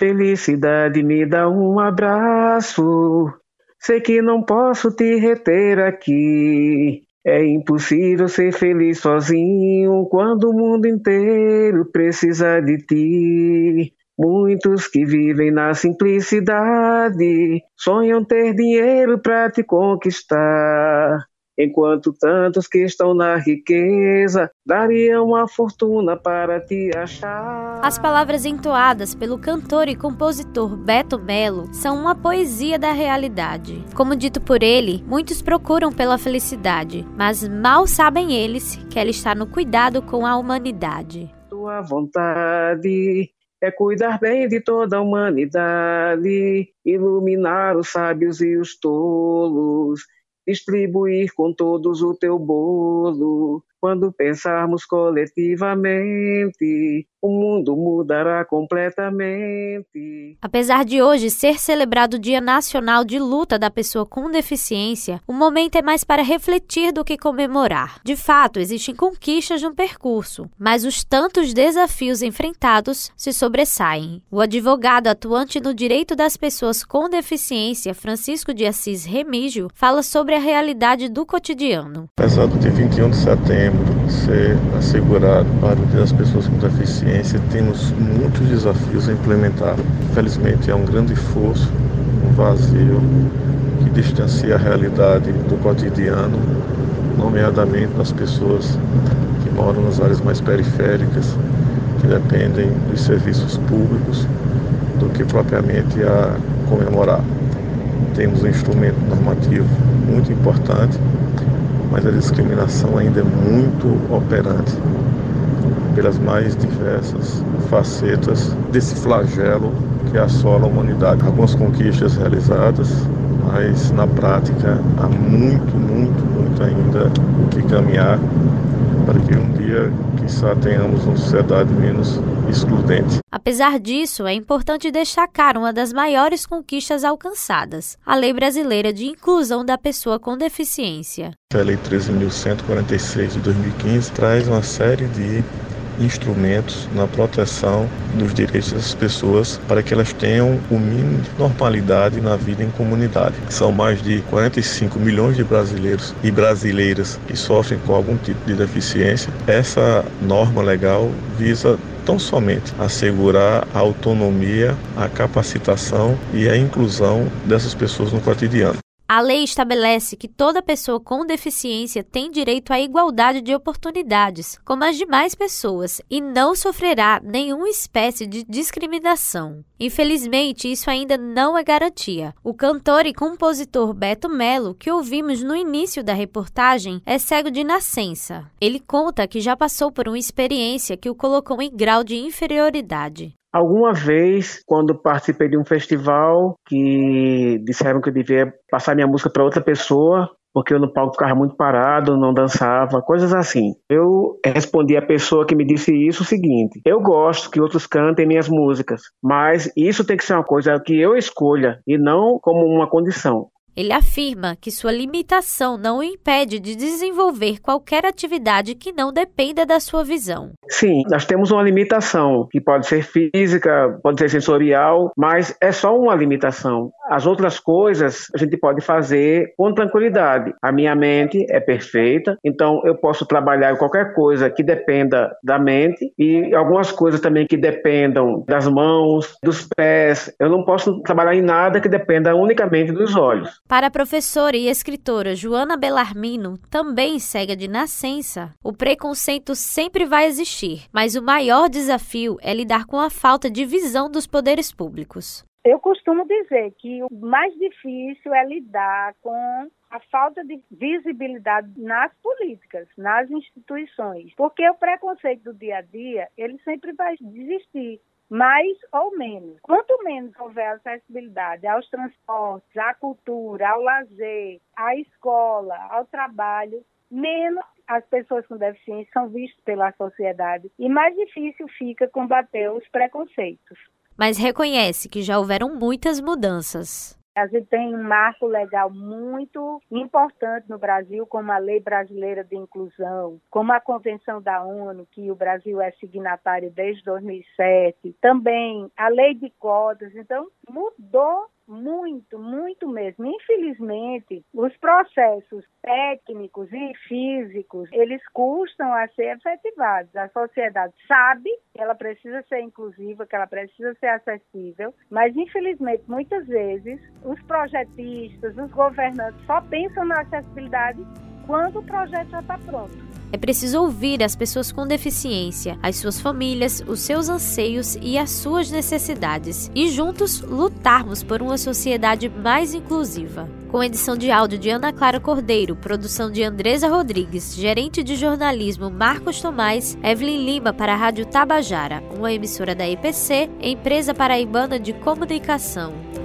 Felicidade me dá um abraço. Sei que não posso te reter aqui. É impossível ser feliz sozinho quando o mundo inteiro precisa de ti. Muitos que vivem na simplicidade sonham ter dinheiro para te conquistar enquanto tantos que estão na riqueza dariam uma fortuna para te achar. As palavras entoadas pelo cantor e compositor Beto Melo são uma poesia da realidade. Como dito por ele, muitos procuram pela felicidade, mas mal sabem eles que ela está no cuidado com a humanidade. Tua vontade é cuidar bem de toda a humanidade, iluminar os sábios e os tolos distribuir com todos o teu bolo. Quando pensarmos coletivamente, o mundo mudará completamente. Apesar de hoje ser celebrado o Dia Nacional de Luta da Pessoa com Deficiência, o momento é mais para refletir do que comemorar. De fato, existem conquistas no percurso, mas os tantos desafios enfrentados se sobressaem. O advogado atuante no direito das pessoas com deficiência, Francisco de Assis Remígio, fala sobre a realidade do cotidiano. Apesar do dia 21 de setembro ser assegurado para das Pessoas com Deficiência, temos muitos desafios a implementar. Infelizmente, é um grande esforço, um vazio que distancia a realidade do cotidiano, nomeadamente das pessoas que moram nas áreas mais periféricas, que dependem dos serviços públicos, do que propriamente a comemorar. Temos um instrumento normativo muito importante, mas a discriminação ainda é muito operante pelas mais diversas facetas desse flagelo que assola a humanidade. Algumas conquistas realizadas, mas na prática há muito, muito, muito ainda o que caminhar para que um dia, quizá, tenhamos uma sociedade menos excludente. Apesar disso, é importante destacar uma das maiores conquistas alcançadas, a Lei Brasileira de Inclusão da Pessoa com Deficiência. A Lei 13.146 de 2015 traz uma série de instrumentos na proteção dos direitos das pessoas para que elas tenham o mínimo de normalidade na vida em comunidade. São mais de 45 milhões de brasileiros e brasileiras que sofrem com algum tipo de deficiência. Essa norma legal visa tão somente assegurar a autonomia, a capacitação e a inclusão dessas pessoas no cotidiano. A lei estabelece que toda pessoa com deficiência tem direito à igualdade de oportunidades, como as demais pessoas, e não sofrerá nenhuma espécie de discriminação. Infelizmente, isso ainda não é garantia. O cantor e compositor Beto Melo, que ouvimos no início da reportagem, é cego de nascença. Ele conta que já passou por uma experiência que o colocou em grau de inferioridade. Alguma vez, quando participei de um festival, que disseram que eu devia passar minha música para outra pessoa, porque eu no palco ficava muito parado, não dançava, coisas assim. Eu respondi à pessoa que me disse isso o seguinte: eu gosto que outros cantem minhas músicas, mas isso tem que ser uma coisa que eu escolha e não como uma condição. Ele afirma que sua limitação não o impede de desenvolver qualquer atividade que não dependa da sua visão. Sim, nós temos uma limitação que pode ser física, pode ser sensorial, mas é só uma limitação. As outras coisas a gente pode fazer com tranquilidade. A minha mente é perfeita, então eu posso trabalhar qualquer coisa que dependa da mente e algumas coisas também que dependam das mãos, dos pés. Eu não posso trabalhar em nada que dependa unicamente dos olhos. Para a professora e escritora Joana Belarmino, também cega de nascença, o preconceito sempre vai existir, mas o maior desafio é lidar com a falta de visão dos poderes públicos. Eu costumo dizer que o mais difícil é lidar com a falta de visibilidade nas políticas, nas instituições, porque o preconceito do dia a dia, ele sempre vai existir mais ou menos. Quanto menos houver acessibilidade aos transportes, à cultura, ao lazer, à escola, ao trabalho, menos as pessoas com deficiência são vistas pela sociedade e mais difícil fica combater os preconceitos. Mas reconhece que já houveram muitas mudanças. A gente tem um marco legal muito importante no Brasil, como a Lei Brasileira de Inclusão, como a Convenção da ONU, que o Brasil é signatário desde 2007, também a Lei de Cotas. Então, mudou muito, muito mesmo. Infelizmente, os processos técnicos e físicos, eles custam a ser efetivados. A sociedade sabe que ela precisa ser inclusiva, que ela precisa ser acessível, mas infelizmente, muitas vezes, os projetistas, os governantes só pensam na acessibilidade quando o projeto já está pronto. É preciso ouvir as pessoas com deficiência, as suas famílias, os seus anseios e as suas necessidades, e juntos lutarmos por uma sociedade mais inclusiva. Com edição de áudio de Ana Clara Cordeiro, produção de Andresa Rodrigues, gerente de jornalismo Marcos Tomás, Evelyn Lima para a Rádio Tabajara, uma emissora da EPC, empresa paraibana de comunicação.